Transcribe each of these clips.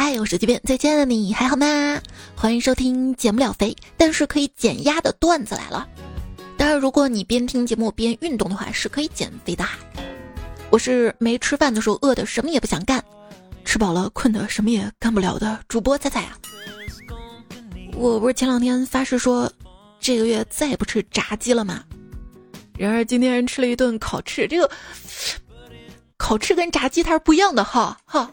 嗨，我是这边最亲爱的你，还好吗？欢迎收听减不了肥，但是可以减压的段子来了。当然，如果你边听节目边运动的话，是可以减肥的。我是没吃饭的时候饿的什么也不想干，吃饱了困的什么也干不了的主播菜菜啊。我不是前两天发誓说这个月再也不吃炸鸡了吗？然而今天吃了一顿烤翅，这个烤翅跟炸鸡它是不一样的哈哈。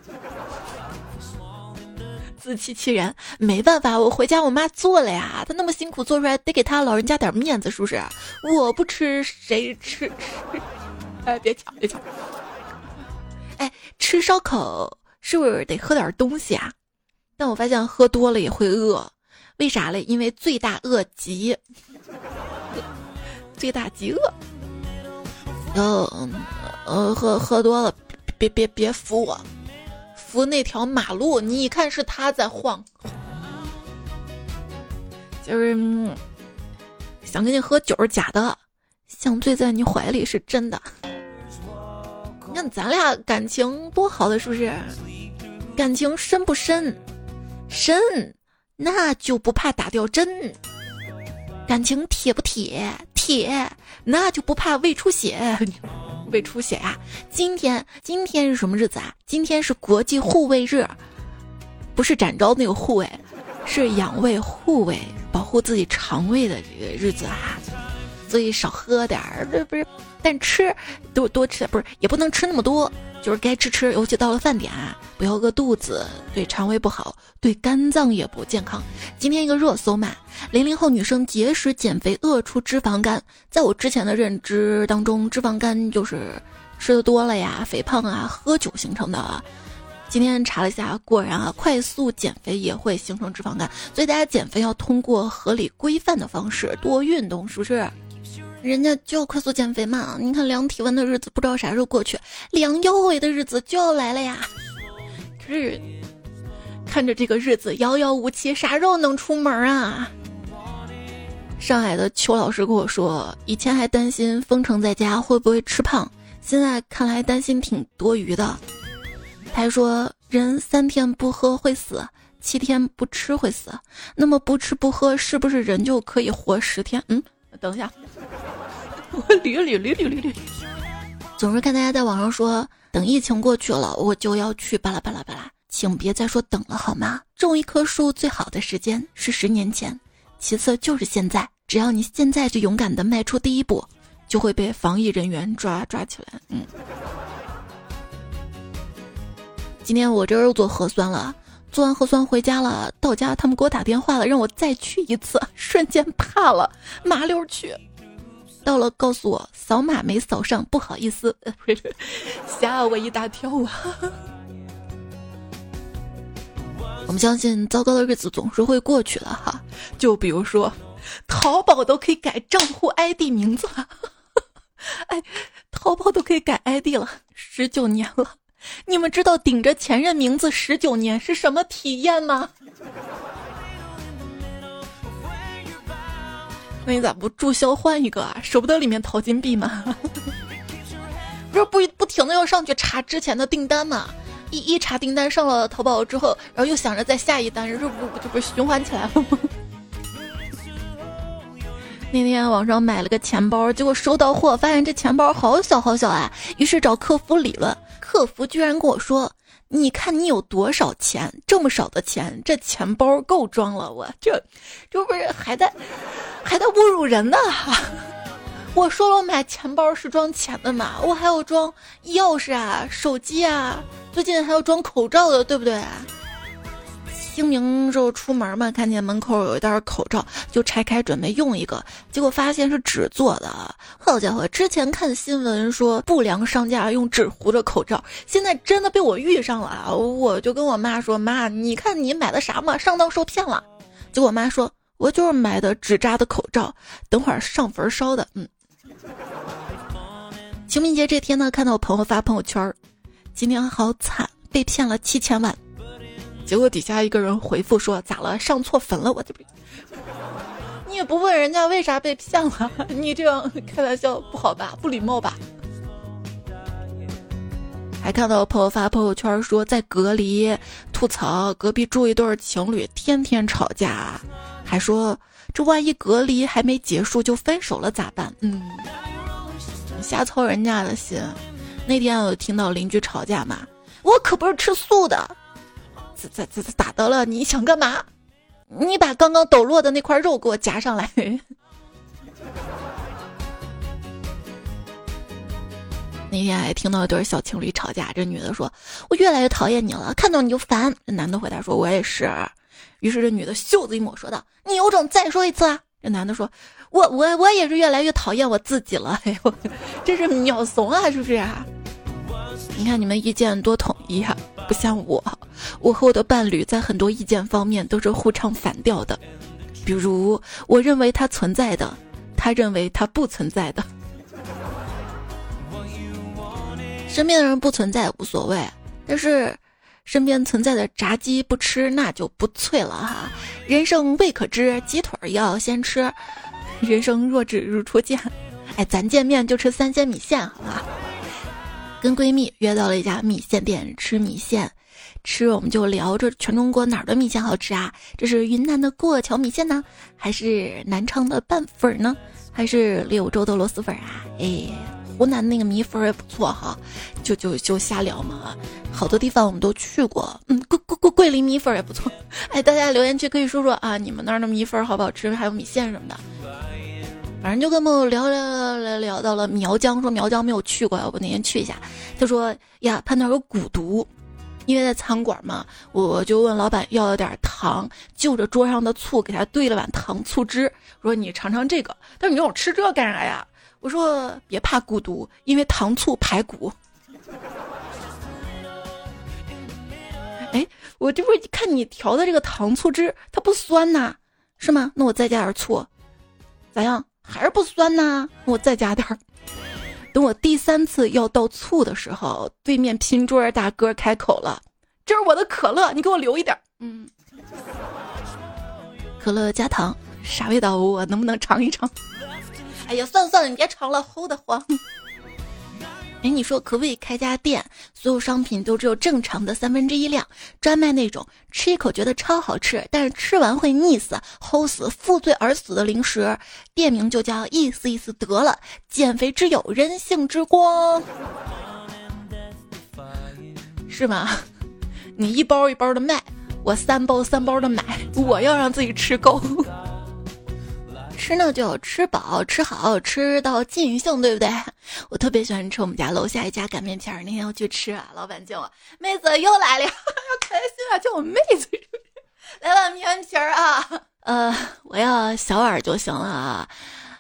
自欺欺人，没办法，我回家我妈做了呀，她那么辛苦做出来，得给她老人家点面子，是不是？我不吃谁吃？哎，别抢，别抢！哎，吃烧烤是不是得喝点东西啊？但我发现喝多了也会饿，为啥嘞？因为罪大恶极，罪大极恶。嗯，呃，喝喝多了，别别别扶我。扶那条马路，你一看是他在晃，就是想跟你喝酒是假的，想醉在你怀里是真的。你看咱俩感情多好的，是不是？感情深不深？深，那就不怕打掉针。感情铁不铁？铁，那就不怕胃出血。胃出血啊！今天今天是什么日子啊？今天是国际护卫日，不是展昭那个护卫，是养胃护卫，保护自己肠胃的这个日子啊。所以少喝点儿，不是不是，但吃多多吃点，不是也不能吃那么多，就是该吃吃，尤其到了饭点啊，不要饿肚子，对肠胃不好，对肝脏也不健康。今天一个热搜嘛，零零后女生节食减肥饿出脂肪肝，在我之前的认知当中，脂肪肝就是吃的多了呀，肥胖啊，喝酒形成的。啊。今天查了一下，果然啊，快速减肥也会形成脂肪肝，所以大家减肥要通过合理规范的方式，多运动，是不是？人家就要快速减肥嘛！你看量体温的日子不知道啥时候过去，量腰围的日子就要来了呀。可是看着这个日子遥遥无期，啥时候能出门啊？上海的邱老师跟我说，以前还担心封城在家会不会吃胖，现在看来担心挺多余的。他说，人三天不喝会死，七天不吃会死，那么不吃不喝是不是人就可以活十天？嗯，等一下。我 捋捋捋捋捋捋，总是看大家在网上说等疫情过去了，我就要去巴拉巴拉巴拉，请别再说等了好吗？种一棵树最好的时间是十年前，其次就是现在。只要你现在就勇敢的迈出第一步，就会被防疫人员抓抓起来。嗯，今天我这又做核酸了，做完核酸回家了，到家他们给我打电话了，让我再去一次，瞬间怕了，麻溜去。到了，告诉我扫码没扫上，不好意思，吓我一大跳啊！我们相信，糟糕的日子总是会过去的哈。就比如说，淘宝都可以改账户 ID 名字了，哎，淘宝都可以改 ID 了，十九年了，你们知道顶着前任名字十九年是什么体验吗？那你咋不注销换一个啊？舍不得里面淘金币吗？不是不不停的要上去查之前的订单嘛？一一查订单上了淘宝之后，然后又想着再下一单，这不这不循环起来了吗？那天网上买了个钱包，结果收到货发现这钱包好小好小啊！于是找客服理论，客服居然跟我说。你看你有多少钱？这么少的钱，这钱包够装了。我这，这不是还在，还在侮辱人呢？我说了，我买钱包是装钱的嘛，我还要装钥匙啊、手机啊，最近还要装口罩的，对不对？清明时候出门嘛，看见门口有一袋口罩，就拆开准备用一个，结果发现是纸做的。好家伙，之前看新闻说不良商家用纸糊着口罩，现在真的被我遇上了。我就跟我妈说：“妈，你看你买的啥嘛？上当受骗了。”结果我妈说：“我就是买的纸扎的口罩，等会儿上坟烧的。”嗯。清明节这天呢，看到我朋友发朋友圈，今天好惨，被骗了七千万。结果底下一个人回复说：“咋了？上错坟了？我这不，你也不问人家为啥被骗了？你这样开玩笑不好吧？不礼貌吧？”还看到朋友发朋友圈说在隔离，吐槽隔壁住一对情侣天天吵架，还说这万一隔离还没结束就分手了咋办？嗯，瞎操人家的心。那天我听到邻居吵架嘛，我可不是吃素的，咋咋咋咋的了？你想干嘛？你把刚刚抖落的那块肉给我夹上来。那天还听到一对小情侣吵架，这女的说：“我越来越讨厌你了，看到你就烦。”这男的回答说：“我也是。”于是这女的袖子一抹，说道：“你有种再说一次啊！”这男的说：“我我我也是越来越讨厌我自己了。”哎呦，这是秒怂啊，是不是啊？你看你们意见多统一啊，不像我，我和我的伴侣在很多意见方面都是互唱反调的。比如，我认为它存在的，他认为它不存在的。身边的人不存在无所谓，但是身边存在的炸鸡不吃那就不脆了哈。人生未可知，鸡腿要先吃。人生若只如初见，哎，咱见面就吃三鲜米线，好吧？跟闺蜜约到了一家米线店吃米线，吃我们就聊着全中国哪儿的米线好吃啊？这是云南的过桥米线呢，还是南昌的拌粉呢，还是柳州的螺蛳粉啊？哎。湖南那个米粉也不错哈，就就就瞎聊嘛。好多地方我们都去过，嗯，桂桂桂桂林米粉也不错。哎，大家留言区可以说说啊，你们那儿的米粉好不好吃？还有米线什么的。反正就跟朋友聊聊聊聊到了苗疆，说苗疆没有去过，要不那天去一下。他说呀，他那儿有蛊毒，因为在餐馆嘛，我就问老板要了点糖，就着桌上的醋给他兑了碗糖醋汁，说你尝尝这个。他说你让我吃这干啥呀？我说别怕孤独，因为糖醋排骨。哎，我这不是看你调的这个糖醋汁，它不酸呐，是吗？那我再加点醋，咋样？还是不酸呐？那我再加点儿。等我第三次要倒醋的时候，对面拼桌大哥开口了：“这是我的可乐，你给我留一点。”嗯，可乐加糖，啥味道？我能不能尝一尝？哎呀，算了算了，你别尝了，齁得慌。哎，你说可不可以开家店，所有商品都只有正常的三分之一量，专卖那种吃一口觉得超好吃，但是吃完会腻死、齁死、负罪而死的零食？店名就叫意思意思得了，减肥之友，人性之光，是吗？你一包一包的卖，我三包三包的买，我要让自己吃够。吃呢就要吃饱吃好吃到尽兴，对不对？我特别喜欢吃我们家楼下一家擀面皮儿。那天要去吃啊，老板叫我妹子又来了，要开心啊，叫我妹子，来碗面皮儿啊。呃，我要小碗就行了啊。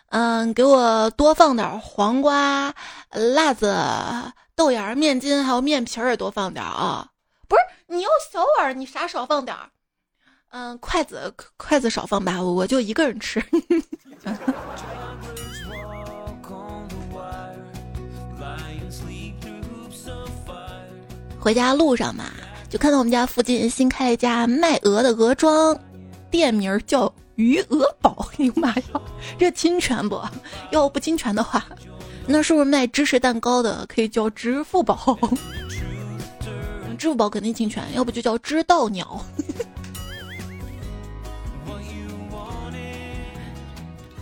嗯，给我多放点黄瓜、辣子、豆芽、面筋，还有面皮儿也多放点啊。不是你要小碗，你啥少放点儿？嗯，筷子筷子少放吧，我就一个人吃。回家路上嘛，就看到我们家附近新开一家卖鹅的鹅庄，店名叫余额宝。哎呦妈呀，这侵权不？要不侵权的话，那是不是卖芝士蛋糕的可以叫支付宝？支付宝肯定侵权，要不就叫知道鸟。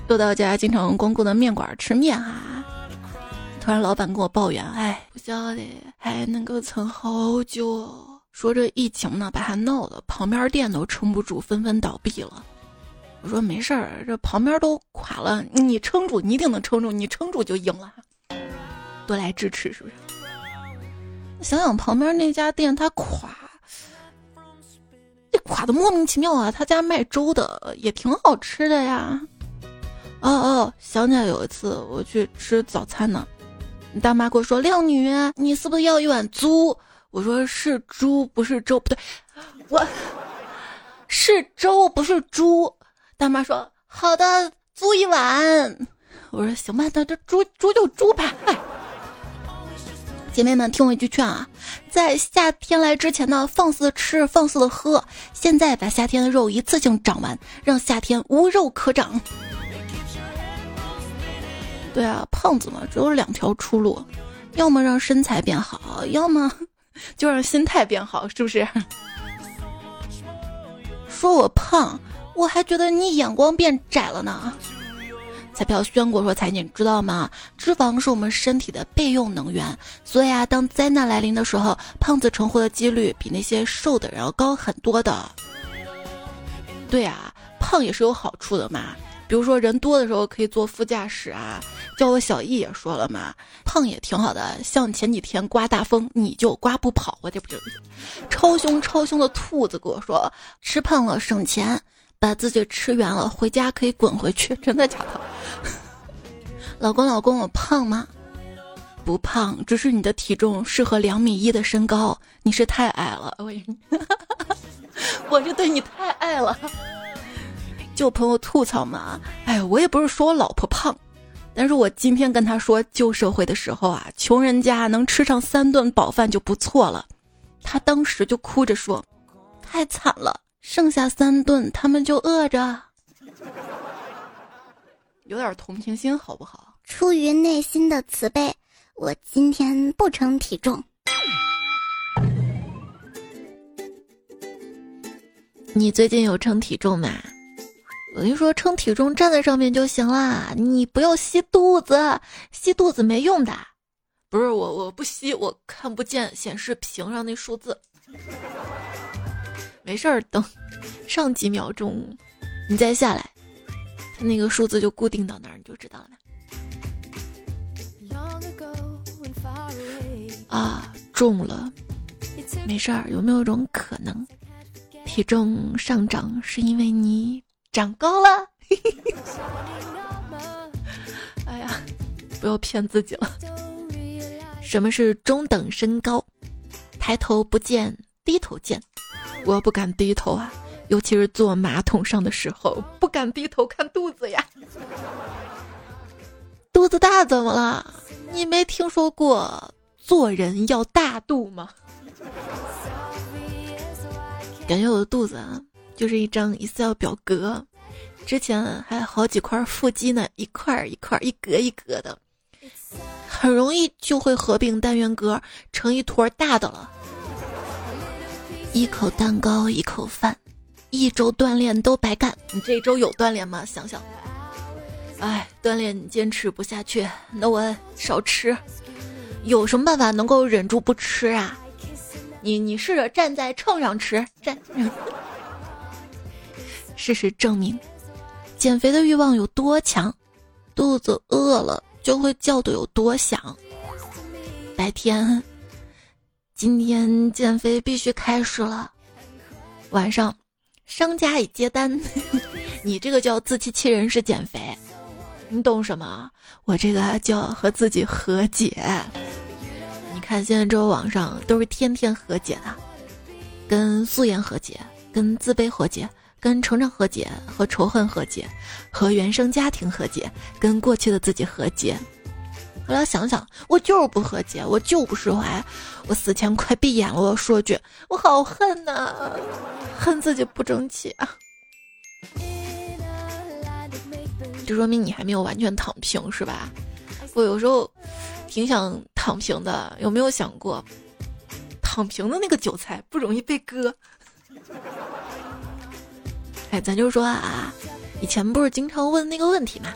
又到家经常光顾的面馆吃面啊！突然老板跟我抱怨：“哎，不晓得还能够撑好久。”说这疫情呢，把他闹的旁边店都撑不住，纷纷倒闭了。我说没事儿，这旁边都垮了，你撑住，你一定能撑住，你撑住就赢了。多来支持，是不是？想想旁边那家店，他垮，这垮的莫名其妙啊！他家卖粥的也挺好吃的呀。哦哦，想起来有一次我去吃早餐呢，大妈跟我说：“靓女，你是不是要一碗猪？”我说：“是猪，不是粥，不对，我是粥，不是猪。”大妈说：“好的，租一碗。”我说：“行吧，那这猪猪就猪吧。”姐妹们，听我一句劝啊，在夏天来之前呢，放肆的吃，放肆的喝，现在把夏天的肉一次性长完，让夏天无肉可长。对啊，胖子嘛，只有两条出路，要么让身材变好，要么 就让心态变好，是不是？说我胖，我还觉得你眼光变窄了呢。彩票宣过说：“彩姐你知道吗？脂肪是我们身体的备用能源，所以啊，当灾难来临的时候，胖子成活的几率比那些瘦的人要高很多的。对啊，胖也是有好处的嘛。比如说人多的时候可以坐副驾驶啊。叫我小易也说了嘛，胖也挺好的。像前几天刮大风，你就刮不跑，我这不就超凶超凶的兔子跟我说，吃胖了省钱。”把自己吃圆了，回家可以滚回去，真的假的？老公，老公，我胖吗？不胖，只是你的体重适合两米一的身高，你是太矮了。我，我是对你太爱了。就朋友吐槽嘛，哎，我也不是说我老婆胖，但是我今天跟他说旧社会的时候啊，穷人家能吃上三顿饱饭就不错了，他当时就哭着说，太惨了。剩下三顿，他们就饿着。有点同情心好不好？出于内心的慈悲，我今天不称体重。你最近有称体重吗？我跟你说，称体重站在上面就行啦，你不要吸肚子，吸肚子没用的。不是我，我不吸，我看不见显示屏上那数字。没事儿，等上几秒钟，你再下来，它那个数字就固定到那儿，你就知道了。啊，重了，没事儿。有没有一种可能，体重上涨是因为你长高了？哎呀，不要骗自己了。什么是中等身高？抬头不见低头见。我不敢低头啊，尤其是坐马桶上的时候，不敢低头看肚子呀。肚子大怎么了？你没听说过做人要大度吗？感觉我的肚子啊，就是一张 Excel 表格，之前还好几块腹肌呢，一块一块，一格一格的，很容易就会合并单元格成一坨大的了。一口蛋糕一口饭，一周锻炼都白干。你这一周有锻炼吗？想想，哎，锻炼你坚持不下去，那我少吃。有什么办法能够忍住不吃啊？你你试着站在秤上吃，站。事实证明，减肥的欲望有多强，肚子饿了就会叫的有多响。白天。今天减肥必须开始了。晚上，商家已接单，你这个叫自欺欺人是减肥，你懂什么？我这个叫和自己和解。你看现在这个网上都是天天和解的，跟素颜和解，跟自卑和解，跟成长和解，和仇恨和解，和原生家庭和解，跟过去的自己和解。后来想想，我就是不和解，我就不释怀。我死前快闭眼了，我要说句，我好恨呐，恨自己不争气啊！这说明你还没有完全躺平，是吧？我有时候挺想躺平的，有没有想过，躺平的那个韭菜不容易被割？哎，咱就说啊，以前不是经常问那个问题嘛，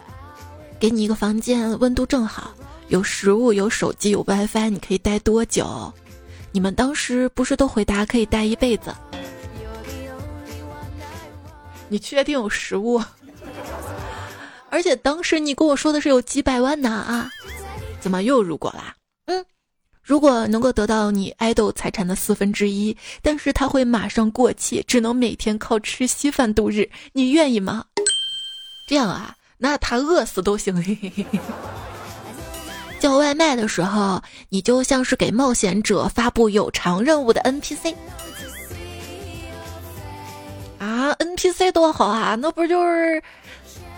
给你一个房间，温度正好。有食物，有手机，有 WiFi，你可以待多久？你们当时不是都回答可以待一辈子？你确定有食物？而且当时你跟我说的是有几百万呢啊？怎么又如果啦？如果能够得到你爱豆财产的四分之一，但是他会马上过期，只能每天靠吃稀饭度日，你愿意吗？这样啊，那他饿死都行。叫外卖的时候，你就像是给冒险者发布有偿任务的 NPC 啊！NPC 多好啊，那不就是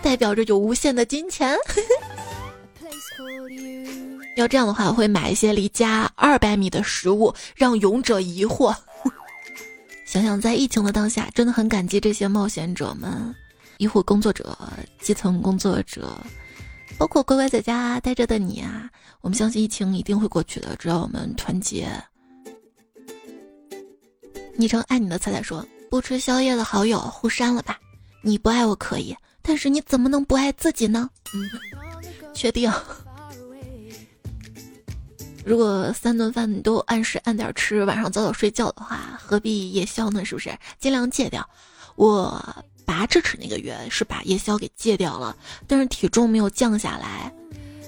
代表着有无限的金钱？要这样的话，我会买一些离家二百米的食物，让勇者疑惑。想想在疫情的当下，真的很感激这些冒险者们、医护工作者、基层工作者。包括乖乖在家待着的你啊，我们相信疫情一定会过去的，只要我们团结。昵称爱你的彩彩说：“不吃宵夜的好友互删了吧，你不爱我可以，但是你怎么能不爱自己呢？”嗯，确定。如果三顿饭你都按时按点吃，晚上早早睡觉的话，何必夜宵呢？是不是？尽量戒掉。我拔智齿那个月是把夜宵给戒掉了，但是体重没有降下来，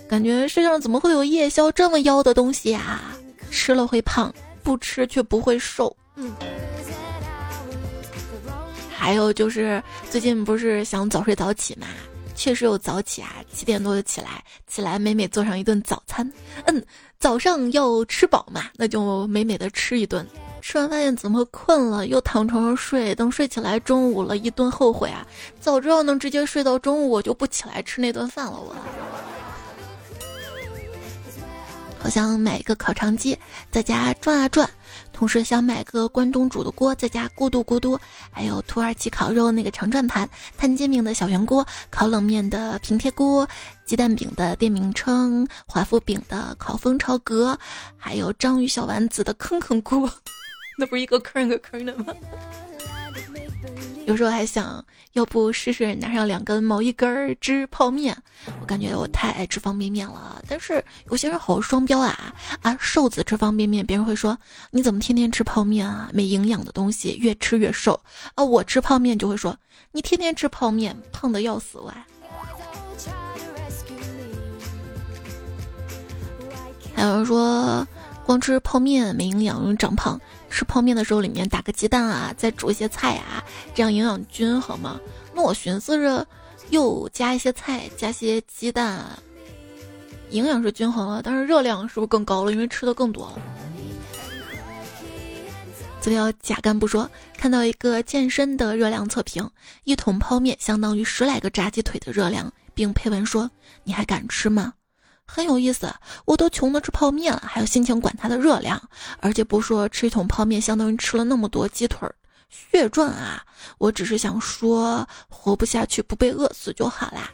感觉世界上怎么会有夜宵这么妖的东西啊？吃了会胖，不吃却不会瘦。嗯。还有就是最近不是想早睡早起嘛，确实有早起啊，七点多就起来，起来美美做上一顿早餐。嗯，早上要吃饱嘛，那就美美的吃一顿。吃完发现怎么困了，又躺床上睡。等睡起来中午了，一顿后悔啊！早知道能直接睡到中午，我就不起来吃那顿饭了。我。好想买一个烤肠机，在家转啊转；同时想买个关东煮的锅，在家咕嘟咕嘟；还有土耳其烤肉那个长转盘，摊煎饼的小圆锅，烤冷面的平贴锅，鸡蛋饼的电饼铛，华夫饼的烤蜂巢格，还有章鱼小丸子的坑坑锅。那不是一个坑一个坑的吗？有时候还想要不试试拿上两根毛衣根儿织泡面，我感觉我太爱吃方便面了。但是有些人好双标啊啊，瘦子吃方便面，别人会说你怎么天天吃泡面啊，没营养的东西，越吃越瘦啊。我吃泡面就会说你天天吃泡面，胖的要死哇。还有人说光吃泡面没营养，容易长胖。吃泡面的时候，里面打个鸡蛋啊，再煮一些菜啊，这样营养均衡嘛。那我寻思着，又加一些菜，加些鸡蛋，营养是均衡了，但是热量是不是更高了？因为吃的更多了。资料假干部说，看到一个健身的热量测评，一桶泡面相当于十来个炸鸡腿的热量，并配文说：“你还敢吃吗？”很有意思，我都穷的吃泡面了，还有心情管它的热量？而且不说吃一桶泡面相当于吃了那么多鸡腿儿，血赚啊！我只是想说，活不下去不被饿死就好啦。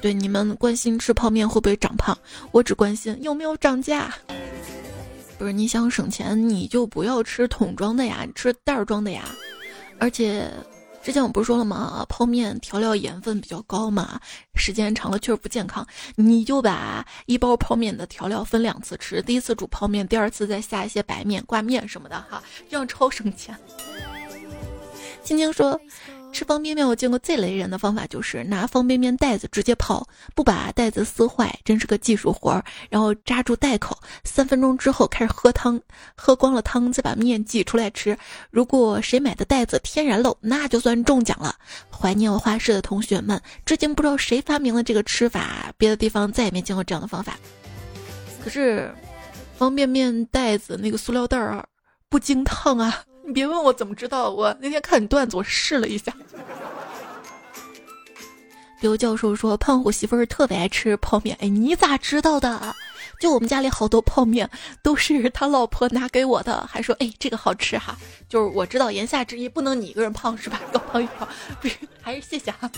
对你们关心吃泡面会不会长胖，我只关心有没有涨价。不是你想省钱，你就不要吃桶装的呀，吃袋儿装的呀，而且。之前我不是说了吗？泡面调料盐分比较高嘛，时间长了确实不健康。你就把一包泡面的调料分两次吃，第一次煮泡面，第二次再下一些白面、挂面什么的哈，这样超省钱。青青说。吃方便面，我见过最雷人的方法就是拿方便面袋子直接泡，不把袋子撕坏，真是个技术活儿。然后扎住袋口，三分钟之后开始喝汤，喝光了汤再把面挤出来吃。如果谁买的袋子天然漏，那就算中奖了。怀念我画室的同学们，至今不知道谁发明了这个吃法，别的地方再也没见过这样的方法。可是，方便面袋子那个塑料袋儿不经烫啊。你别问我怎么知道，我那天看你段子，我试了一下。刘教授说胖虎媳妇儿特别爱吃泡面，哎，你咋知道的？就我们家里好多泡面都是他老婆拿给我的，还说哎这个好吃哈。就是我知道言下之意，不能你一个人胖是吧？高胖一胖，不是，还是谢谢哈。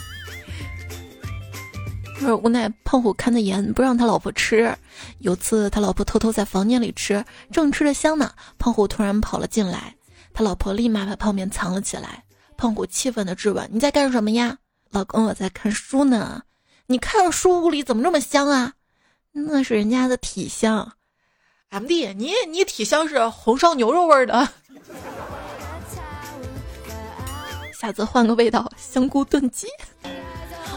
不是无奈胖虎看的严，不让他老婆吃。有次他老婆偷偷在房间里吃，正吃着香呢，胖虎突然跑了进来。他老婆立马把泡面藏了起来。胖虎气愤的质问：“你在干什么呀？”老公：“我在看书呢。”“你看书屋里怎么这么香啊？”“那是人家的体香。”“M.D. 你你体香是红烧牛肉味的。”“下次换个味道，香菇炖鸡。”“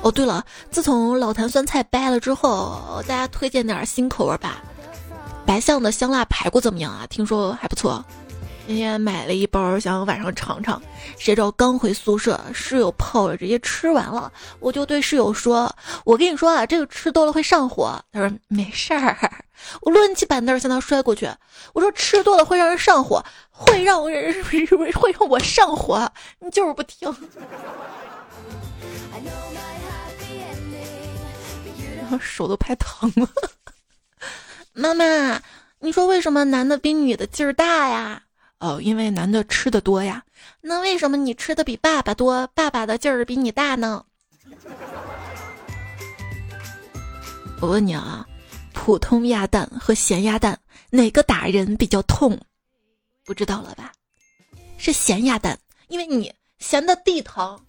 哦，对了，自从老坛酸菜掰了之后，大家推荐点新口味吧。白象的香辣排骨怎么样啊？听说还不错。”今天买了一包，想晚上尝尝。谁知道刚回宿舍，室友泡了，直接吃完了。我就对室友说：“我跟你说啊，这个吃多了会上火。”他说：“没事儿。”我抡起板凳向他摔过去。我说：“吃多了会让人上火，会让人 会让我上火。”你就是不听。手都拍疼了。妈妈，你说为什么男的比女的劲儿大呀？哦，因为男的吃的多呀，那为什么你吃的比爸爸多，爸爸的劲儿比你大呢？我问你啊，普通鸭蛋和咸鸭蛋哪个打人比较痛？不知道了吧？是咸鸭蛋，因为你咸的地疼。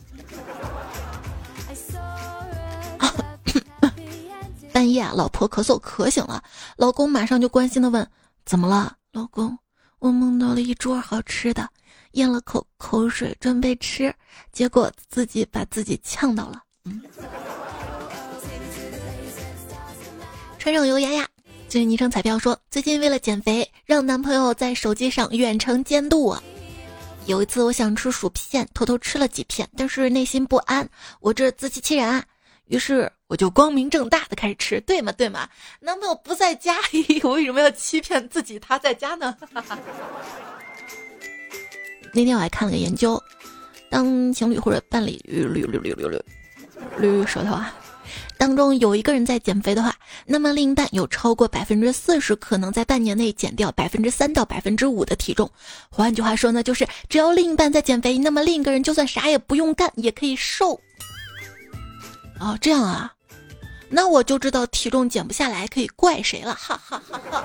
半夜，老婆咳嗽咳醒了，老公马上就关心的问：“怎么了，老公？我梦到了一桌好吃的，咽了口口水准备吃，结果自己把自己呛到了。”嗯。穿上油压压，最近昵称彩票说，最近为了减肥，让男朋友在手机上远程监督我。有一次我想吃薯片，偷偷吃了几片，但是内心不安，我这自欺欺人啊。于是我就光明正大的开始吃，对吗？对吗？男朋友不在家，我为什么要欺骗自己他在家呢？那天我还看了个研究，当情侣或者伴侣捋捋捋捋捋捋舌头啊，当中有一个人在减肥的话，那么另一半有超过百分之四十可能在半年内减掉百分之三到百分之五的体重。换句话说呢，就是只要另一半在减肥，那么另一个人就算啥也不用干也可以瘦。哦，这样啊，那我就知道体重减不下来可以怪谁了，哈哈哈哈。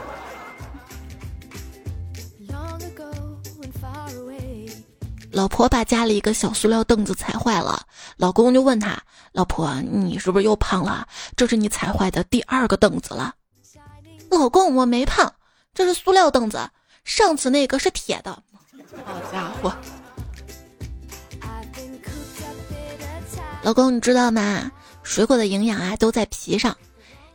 老婆把家里一个小塑料凳子踩坏了，老公就问他：“老婆，你是不是又胖了？这是你踩坏的第二个凳子了。”老公，我没胖，这是塑料凳子，上次那个是铁的。好家伙！老公，你知道吗？水果的营养啊都在皮上，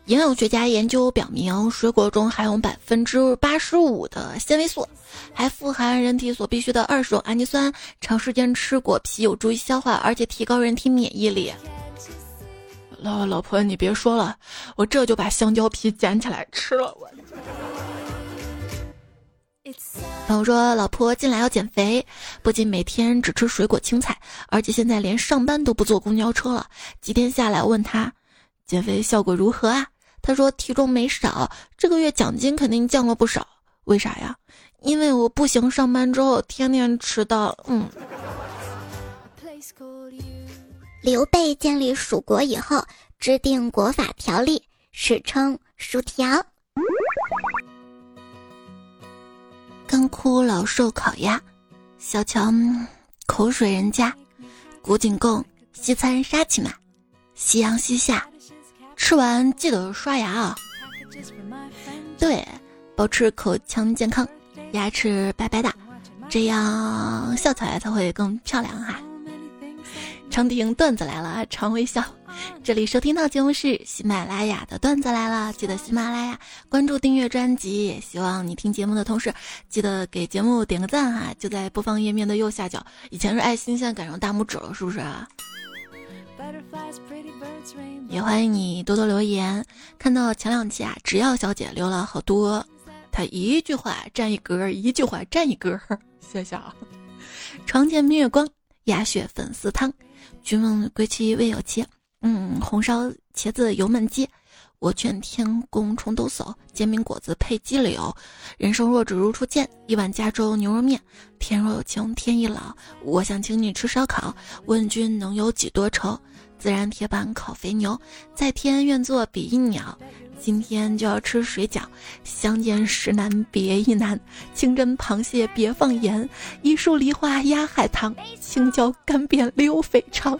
营养学家研究表明，水果中含有百分之八十五的纤维素，还富含人体所必需的二十种氨基酸。长时间吃果皮有助于消化，而且提高人体免疫力。老老婆，你别说了，我这就把香蕉皮捡起来吃了。我。朋友说，老婆近来要减肥，不仅每天只吃水果青菜，而且现在连上班都不坐公交车了。几天下来，问他减肥效果如何啊？他说体重没少，这个月奖金肯定降了不少。为啥呀？因为我不行，上班之后天天迟到。嗯。刘备建立蜀国以后，制定国法条例，史称薯条。干枯老瘦烤鸭，小乔口水人家，古井贡西餐沙琪玛，夕阳西下，吃完记得刷牙啊！对，保持口腔健康，牙齿白白的，这样笑起来才会更漂亮哈。长亭段子来了，常微笑。这里收听到节目是喜马拉雅的段子来了，记得喜马拉雅关注订阅专辑。希望你听节目的同时，记得给节目点个赞哈，就在播放页面的右下角。以前是爱心，现在改成大拇指了，是不是啊？也欢迎你多多留言。看到前两期啊，只要小姐留了好多，她一句话占一格，一句话占一格，谢谢啊。床前明月光，鸭血粉丝汤，君问归期未有期。嗯，红烧茄子油焖鸡，我劝天公重抖擞，煎饼果子配鸡柳。人生若只如初见，一碗加州牛肉面。天若有情天亦老，我想请你吃烧烤。问君能有几多愁？自然铁板烤肥牛，在天愿作比翼鸟。今天就要吃水饺，相见时难别亦难。清蒸螃蟹别放盐，一树梨花压海棠。青椒干煸溜肥肠，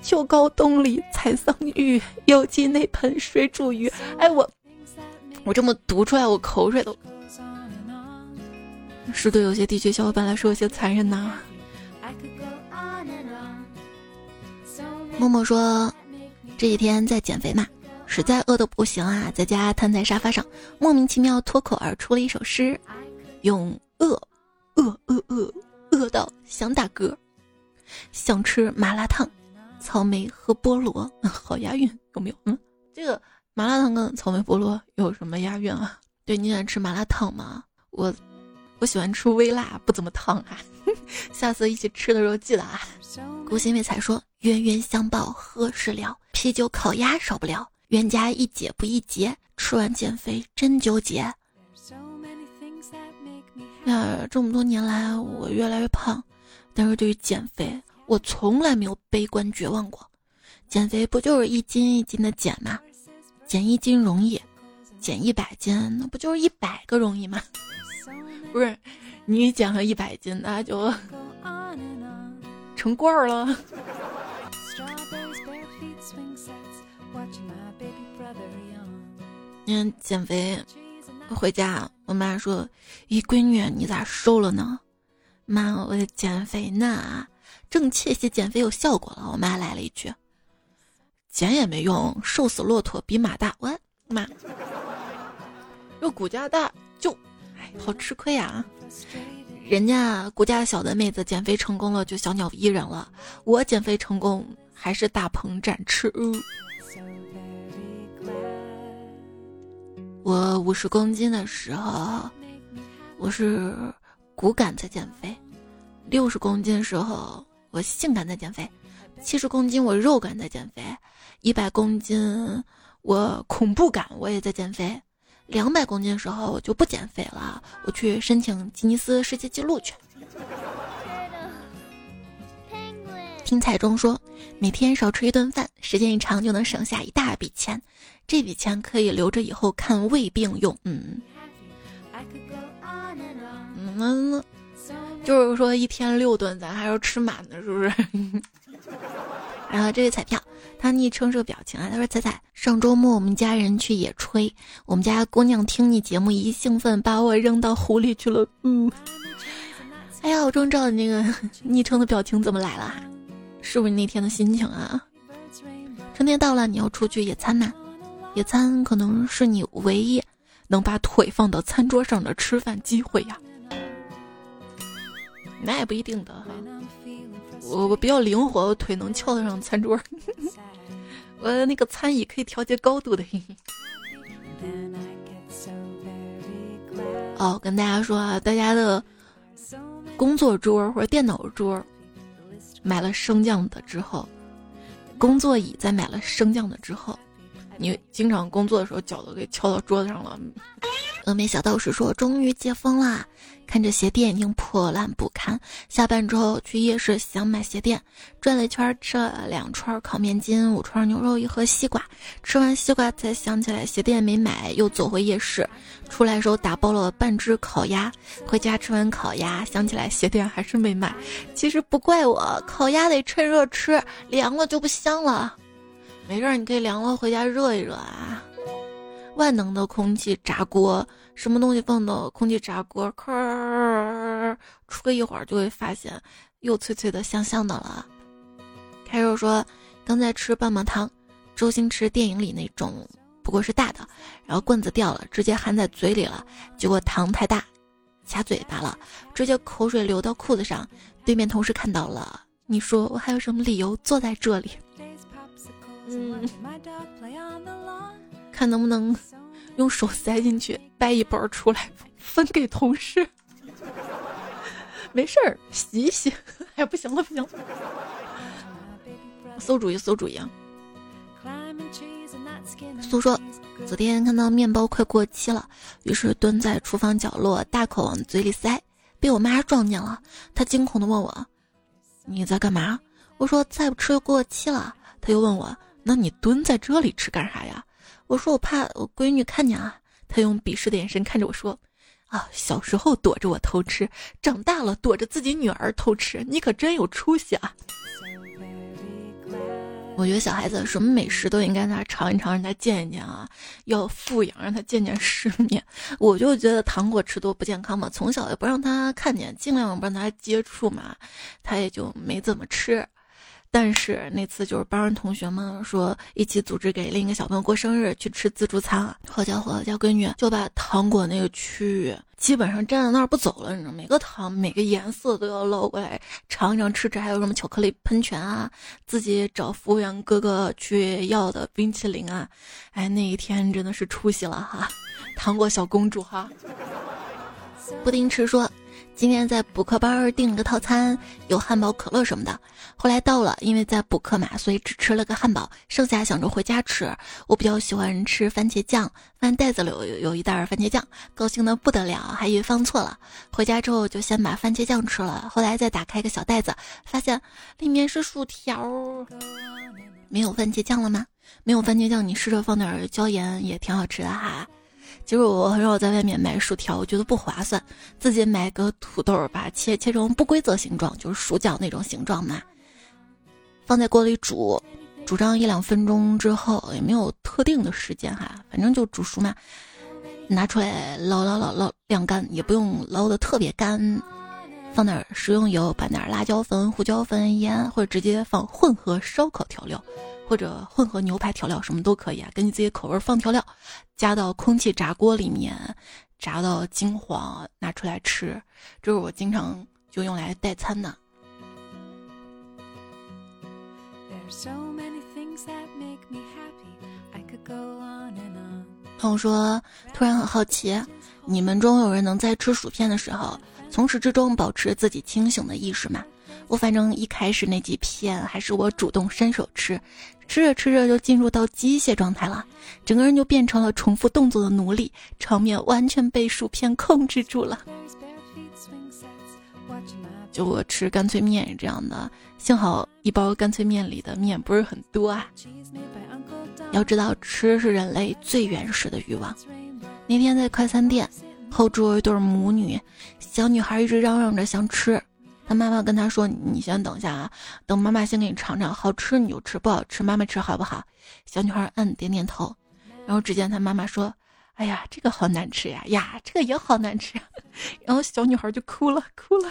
秋高冬里采桑榆。有记那盆水煮鱼。哎我，我这么读出来，我口水都。是对有些地区小伙伴来说有些残忍呐。默默说，这几天在减肥嘛。实在饿得不行啊，在家瘫在沙发上，莫名其妙脱口而出了一首诗，用饿，饿饿饿饿到想打嗝，想吃麻辣烫，草莓和菠萝，好押韵有没有？嗯，这个麻辣烫跟草莓菠萝有什么押韵啊？对你喜欢吃麻辣烫吗？我我喜欢吃微辣，不怎么烫啊。下次一起吃的时候记得啊。孤心未才说冤冤相报何时了，啤酒烤鸭少不了。冤家宜解不宜结，吃完减肥真纠结。呀，这么多年来我越来越胖，但是对于减肥，我从来没有悲观绝望过。减肥不就是一斤一斤的减吗？减一斤容易，减一百斤那不就是一百个容易吗？不是，你减了一百斤，那就成罐儿了。嗯，减肥回家，我妈说：“咦，闺女，你咋瘦了呢？”妈，我减肥呢，正窃喜减肥有效果了。我妈来了一句：“减也没用，瘦死骆驼比马大。”我妈，又骨架大就，哎，好吃亏呀！人家骨架小的妹子减肥成功了就小鸟依人了，我减肥成功还是大鹏展翅。我五十公斤的时候，我是骨感在减肥；六十公斤时候，我性感在减肥；七十公斤我肉感在减肥；一百公斤我恐怖感我也在减肥；两百公斤的时候我就不减肥了，我去申请吉尼斯世界纪录去。听彩中说，每天少吃一顿饭，时间一长就能省下一大笔钱。这笔钱可以留着以后看胃病用。嗯，嗯，就是说一天六顿，咱还要吃满的，是不是？然后这位彩票，他昵称是个表情啊，他说：“彩彩，上周末我们家人去野炊，我们家姑娘听你节目一兴奋，把我扔到湖里去了。”嗯，哎呀，我终于知道你那个 昵称的表情怎么来了。是不是你那天的心情啊？春天到了，你要出去野餐吗？野餐可能是你唯一能把腿放到餐桌上的吃饭机会呀。那也不一定的哈，我我比较灵活，我腿能翘得上餐桌。我那个餐椅可以调节高度的。哦，跟大家说啊，大家的工作桌或者电脑桌。买了升降的之后，工作椅在买了升降的之后，你经常工作的时候脚都给翘到桌子上了。峨眉小道士说：“终于解封啦！”看着鞋店已经破烂不堪，下班之后去夜市想买鞋垫，转了一圈吃了两串烤面筋，五串牛肉，一盒西瓜。吃完西瓜才想起来鞋垫没买，又走回夜市。出来时候打包了半只烤鸭，回家吃完烤鸭，想起来鞋垫还是没买。其实不怪我，烤鸭得趁热吃，凉了就不香了。没事，你可以凉了回家热一热啊。万能的空气炸锅，什么东西放到空气炸锅，吭出个一会儿就会发现又脆脆的、香香的了。开肉说刚在吃棒棒糖，周星驰电影里那种，不过是大的，然后棍子掉了，直接含在嘴里了，结果糖太大，卡嘴巴了，直接口水流到裤子上。对面同事看到了，你说我还有什么理由坐在这里？嗯。看能不能用手塞进去，掰一包出来分给同事。没事儿，洗一洗。哎，不行了，不行了。馊主意，馊主意。啊！苏说，昨天看到面包快过期了，于是蹲在厨房角落，大口往嘴里塞，被我妈撞见了。她惊恐的问我：“你在干嘛？”我说：“再不吃就过期了。”她又问我：“那你蹲在这里吃干啥呀？”我说我怕我闺女看见啊，她用鄙视的眼神看着我说：“啊，小时候躲着我偷吃，长大了躲着自己女儿偷吃，你可真有出息啊！”我觉得小孩子什么美食都应该让他尝一尝，让他见一见啊，要富养，让他见见世面。我就觉得糖果吃多不健康嘛，从小也不让他看见，尽量不让他接触嘛，他也就没怎么吃。但是那次就是班上同学们说一起组织给另一个小朋友过生日去吃自助餐，好家伙，我家闺女就把糖果那个区域基本上站在那儿不走了，你知道每个糖每个颜色都要捞过来尝一尝吃吃，还有什么巧克力喷泉啊，自己找服务员哥哥去要的冰淇淋啊，哎，那一天真的是出息了哈，糖果小公主哈。布丁吃说。今天在补课班订了个套餐，有汉堡、可乐什么的。后来到了，因为在补课嘛，所以只吃了个汉堡，剩下想着回家吃。我比较喜欢吃番茄酱，饭袋子里有有一袋番茄酱，高兴的不得了，还以为放错了。回家之后就先把番茄酱吃了，后来再打开个小袋子，发现里面是薯条。没有番茄酱了吗？没有番茄酱，你试着放点椒盐也挺好吃的哈。其实我很少在外面买薯条，我觉得不划算。自己买个土豆，把它切切成不规则形状，就是薯角那种形状嘛，放在锅里煮，煮上一两分钟之后，也没有特定的时间哈，反正就煮熟嘛。拿出来捞捞捞捞晾干，也不用捞的特别干，放点食用油，拌点辣椒粉、胡椒粉、盐，或者直接放混合烧烤调料。或者混合牛排调料什么都可以啊，根据自己口味放调料，加到空气炸锅里面，炸到金黄，拿出来吃。这是我经常就用来代餐的。朋友说，突然很好奇，你们中有人能在吃薯片的时候，从始至终保持自己清醒的意识嘛？我反正一开始那几片还是我主动伸手吃。吃着吃着就进入到机械状态了，整个人就变成了重复动作的奴隶，场面完全被薯片控制住了。就我吃干脆面这样的，幸好一包干脆面里的面不是很多啊。要知道，吃是人类最原始的欲望。那天在快餐店后桌一对母女，小女孩一直嚷嚷着想吃。她妈妈跟她说：“你先等一下啊，等妈妈先给你尝尝，好吃你就吃，不好吃妈妈吃好不好？”小女孩嗯点点头，然后只见她妈妈说：“哎呀，这个好难吃呀，呀，这个也好难吃。”然后小女孩就哭了，哭了。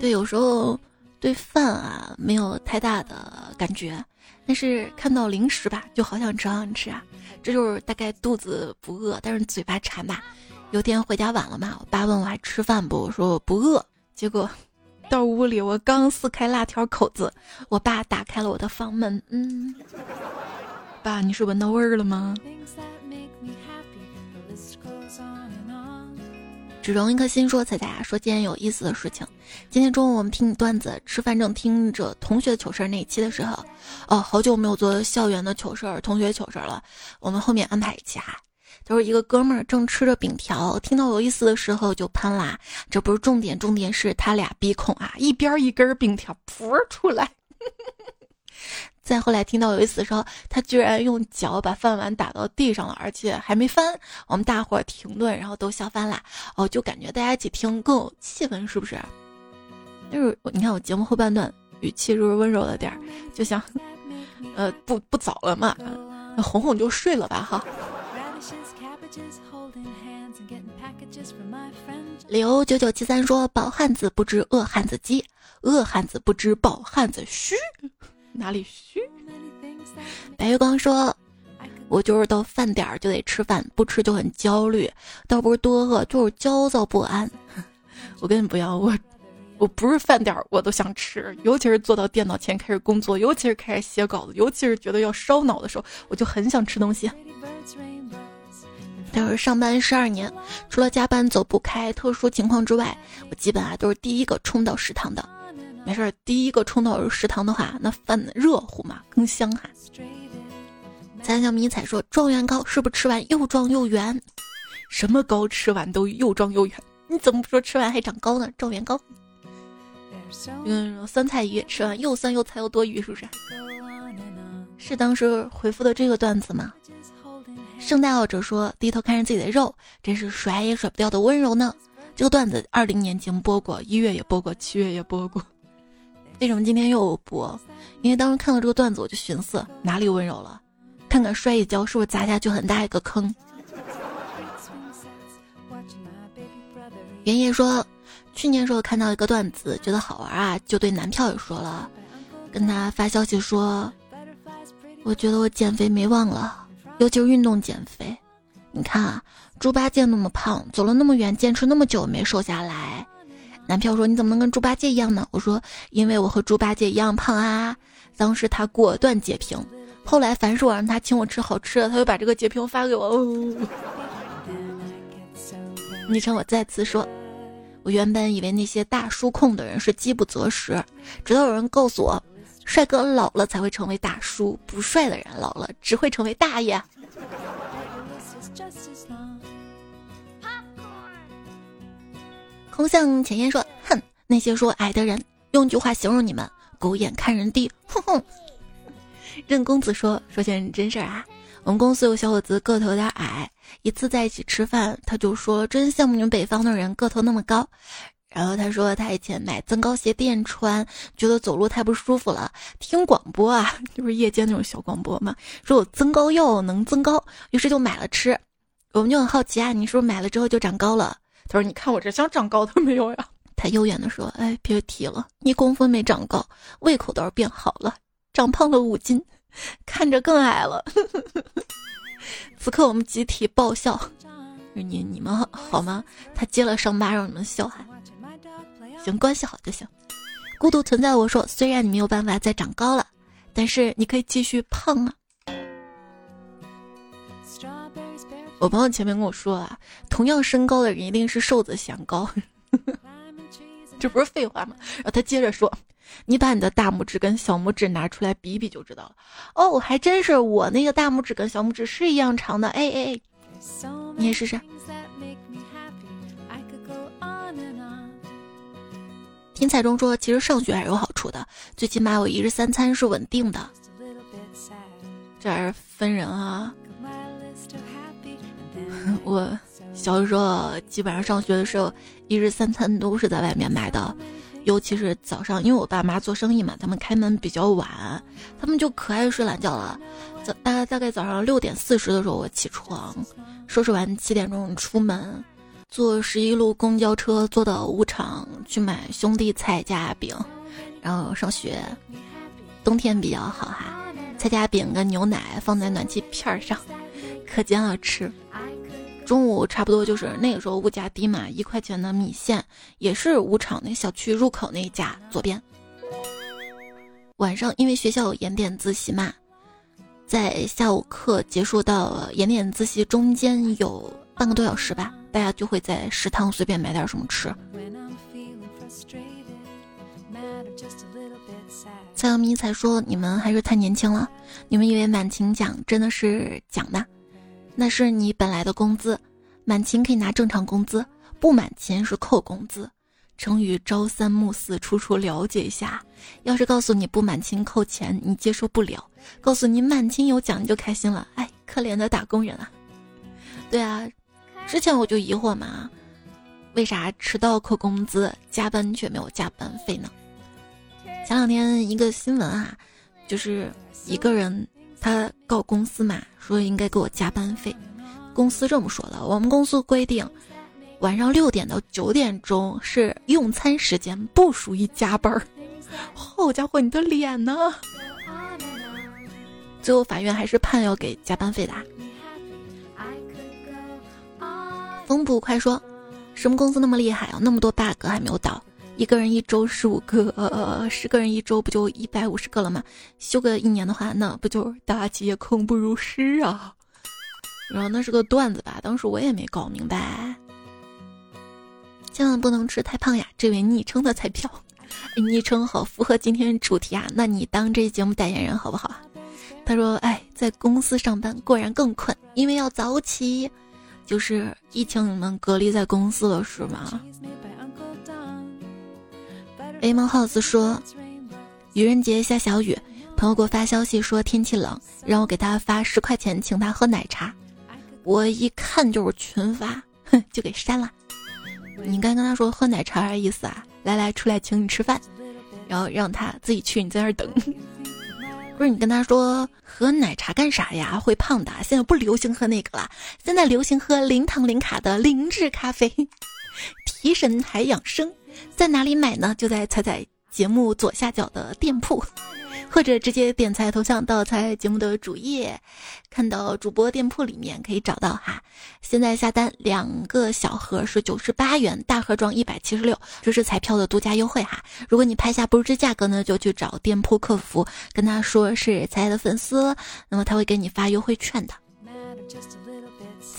对，有时候对饭啊没有太大的感觉，但是看到零食吧，就好想吃，好想吃啊。这就是大概肚子不饿，但是嘴巴馋吧。有天回家晚了嘛，我爸问我还吃饭不？我说我不饿。结果到屋里，我刚撕开辣条口子，我爸打开了我的房门。嗯，爸，你是闻到味儿了吗？只容一颗心说彩彩说今天有意思的事情。今天中午我们听你段子，吃饭正听着同学糗事那一期的时候，哦，好久没有做校园的糗事儿、同学糗事儿了。我们后面安排一期哈。就是一个哥们儿正吃着饼条，听到有意思的时候就喷啦。这不是重点，重点是他俩鼻孔啊，一边一根饼条噗出来。再后来听到有一次的时候，他居然用脚把饭碗打到地上了，而且还没翻。我们大伙儿停顿，然后都笑翻了。哦，就感觉大家一起听更有气氛，是不是？就是你看我节目后半段语气是不是温柔了点儿？就像，呃，不不早了嘛，哄哄就睡了吧，哈。刘九九七三说：“饱汉子不知饿汉子饥，饿汉子不知饱汉子虚，哪里虚？”白月光说：“我就是到饭点儿就得吃饭，不吃就很焦虑，倒不是多饿，就是焦躁不安。”我跟你不一样，我我不是饭点儿我都想吃，尤其是坐到电脑前开始工作，尤其是开始写稿子，尤其是觉得要烧脑的时候，我就很想吃东西。但是上班十二年，除了加班走不开特殊情况之外，我基本啊都是第一个冲到食堂的。没事儿，第一个冲到食堂的话，那饭热乎嘛，更香哈。咱小迷彩说，状元糕是不是吃完又壮又圆？什么糕吃完都又壮又圆？你怎么不说吃完还长高呢？状元糕。嗯，酸菜鱼吃完又酸又菜又多余，是不是？是当时回复的这个段子吗？圣诞老者说：“低头看着自己的肉，真是甩也甩不掉的温柔呢。”这个段子二零年节目播过，一月也播过，七月也播过。为什么今天又播？因为当时看到这个段子，我就寻思哪里温柔了？看看摔一跤是不是砸下去很大一个坑？原野说：“去年时候看到一个段子，觉得好玩啊，就对男票也说了，跟他发消息说，我觉得我减肥没望了。”尤其是运动减肥，你看啊，猪八戒那么胖，走了那么远，坚持那么久没瘦下来。男票说：“你怎么能跟猪八戒一样呢？”我说：“因为我和猪八戒一样胖啊。”当时他果断截屏。后来凡是我让他请我吃好吃的，他就把这个截屏发给我。昵称我再次说，我原本以为那些大叔控的人是饥不择食，直到有人告诉我，帅哥老了才会成为大叔，不帅的人老了只会成为大爷。空向前言说：“哼，那些说矮的人，用句话形容你们，狗眼看人低。”哼哼。任公子说：“说件真事儿啊，我们公司有小伙子个头有点矮，一次在一起吃饭，他就说真羡慕你们北方的人个头那么高。然后他说他以前买增高鞋垫穿，觉得走路太不舒服了，听广播啊，就是夜间那种小广播嘛，说有增高药能增高，于是就买了吃。我们就很好奇啊，你是不是买了之后就长高了？他说你看我这像长高的没有呀？他悠远的说，哎，别提了，一公分没长高，胃口倒是变好了。”长胖了五斤，看着更矮了。此刻我们集体爆笑，你你们好吗？他接了伤疤让你们笑哈。行，关系好就行。孤独存在，我说虽然你没有办法再长高了，但是你可以继续胖啊。我朋友前面跟我说啊，同样身高的人一定是瘦子显高，这不是废话吗？然后他接着说。你把你的大拇指跟小拇指拿出来比比就知道了。哦，还真是，我那个大拇指跟小拇指是一样长的。哎哎哎，你也试试。听彩中说，其实上学还是有好处的，最起码我一日三餐是稳定的。这还是分人啊。我小时候基本上上学的时候，一日三餐都是在外面买的。尤其是早上，因为我爸妈做生意嘛，他们开门比较晚，他们就可爱睡懒觉了。早大概大概早上六点四十的时候我起床，收拾完七点钟出门，坐十一路公交车坐到五厂去买兄弟菜夹饼，然后上学。冬天比较好哈，菜夹饼跟牛奶放在暖气片上，可煎了吃。中午差不多就是那个时候物价低嘛，一块钱的米线也是五厂那小区入口那一家左边。晚上因为学校有延点自习嘛，在下午课结束到延点自习中间有半个多小时吧，大家就会在食堂随便买点什么吃。蔡小咪才说你们还是太年轻了，你们以为满勤奖真的是奖的？那是你本来的工资，满勤可以拿正常工资，不满勤是扣工资。成语朝三暮四，处处了解一下。要是告诉你不满勤扣钱，你接受不了；告诉你满勤有奖，你就开心了。哎，可怜的打工人啊！对啊，之前我就疑惑嘛，为啥迟到扣工资，加班却没有加班费呢？前两天一个新闻啊，就是一个人。他告公司嘛，说应该给我加班费。公司这么说的：我们公司规定，晚上六点到九点钟是用餐时间，不属于加班儿。好家伙，你的脸呢？最后法院还是判要给加班费的。风捕快说，什么公司那么厉害啊？那么多 bug 还没有倒。一个人一周十五个，呃，十个人一周不就一百五十个了吗？休个一年的话，那不就大企业空不如诗啊？然后那是个段子吧，当时我也没搞明白。千万不能吃太胖呀！这位昵称的彩票，昵称好符合今天主题啊！那你当这节目代言人好不好？他说：“哎，在公司上班果然更困，因为要早起。就是疫情你们隔离在公司了是吗？” A 梦 house 说，愚人节下小雨，朋友给我发消息说天气冷，让我给他发十块钱请他喝奶茶。我一看就是群发，哼，就给删了。你应该跟他说喝奶茶啥意思啊？来来，出来请你吃饭，然后让他自己去，你在那等。不是你跟他说喝奶茶干啥呀？会胖的。现在不流行喝那个了，现在流行喝零糖零卡的灵智咖啡，提神还养生。在哪里买呢？就在彩彩节目左下角的店铺，或者直接点彩头像到彩彩节目的主页，看到主播店铺里面可以找到哈。现在下单两个小盒是九十八元，大盒装一百七十六，这是彩票的独家优惠哈。如果你拍下不是这价格呢，就去找店铺客服，跟他说是彩彩的粉丝，那么他会给你发优惠券的。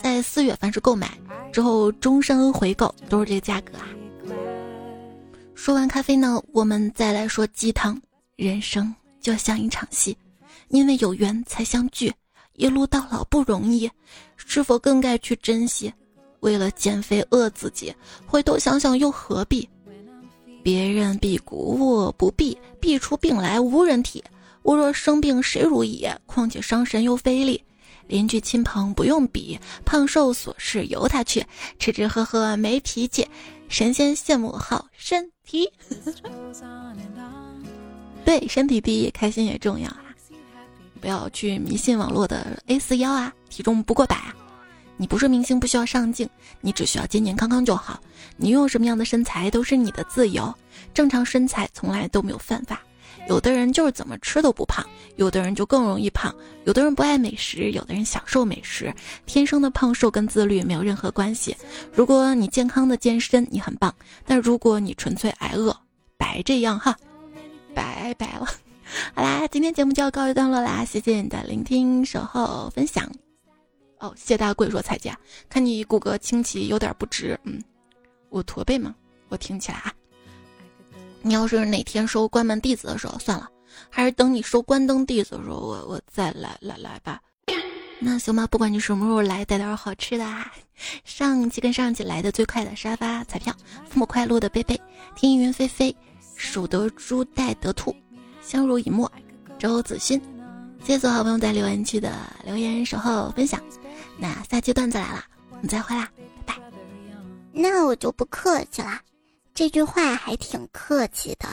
在四月凡是购买之后终身回购，都是这个价格啊。说完咖啡呢，我们再来说鸡汤。人生就像一场戏，因为有缘才相聚，一路到老不容易，是否更该去珍惜？为了减肥饿自己，回头想想又何必？别人必鼓舞，不必必出病来无人替。我若生病谁如意？况且伤神又费力。邻居亲朋不用比，胖瘦琐事由他去。吃吃喝喝没脾气，神仙羡慕好身体。对，身体第一，开心也重要啊！不要去迷信网络的 A 四腰啊，体重不过百啊。你不是明星，不需要上镜，你只需要健健康康就好。你拥有什么样的身材都是你的自由，正常身材从来都没有犯法。有的人就是怎么吃都不胖，有的人就更容易胖。有的人不爱美食，有的人享受美食。天生的胖瘦跟自律没有任何关系。如果你健康的健身，你很棒；但如果你纯粹挨饿，白这样哈，拜拜了。好啦，今天节目就要告一段落啦，谢谢你的聆听、守候、分享。哦，谢大贵说彩姐，看你骨骼清奇，有点不直。嗯，我驼背吗？我挺起来啊。你要是哪天收关门弟子的时候，算了，还是等你收关灯弟子的时候，我我再来来来吧。那行吧，不管你什么时候来，带点好吃的。啊。上期跟上期来的最快的沙发彩票，父母快乐的贝贝，天云飞飞，数得猪带得兔，相濡以沫，周子勋，谢谢所有好朋友在留言区的留言守候分享。那下期段子来了，我们再会啦，拜拜。那我就不客气啦。这句话还挺客气的。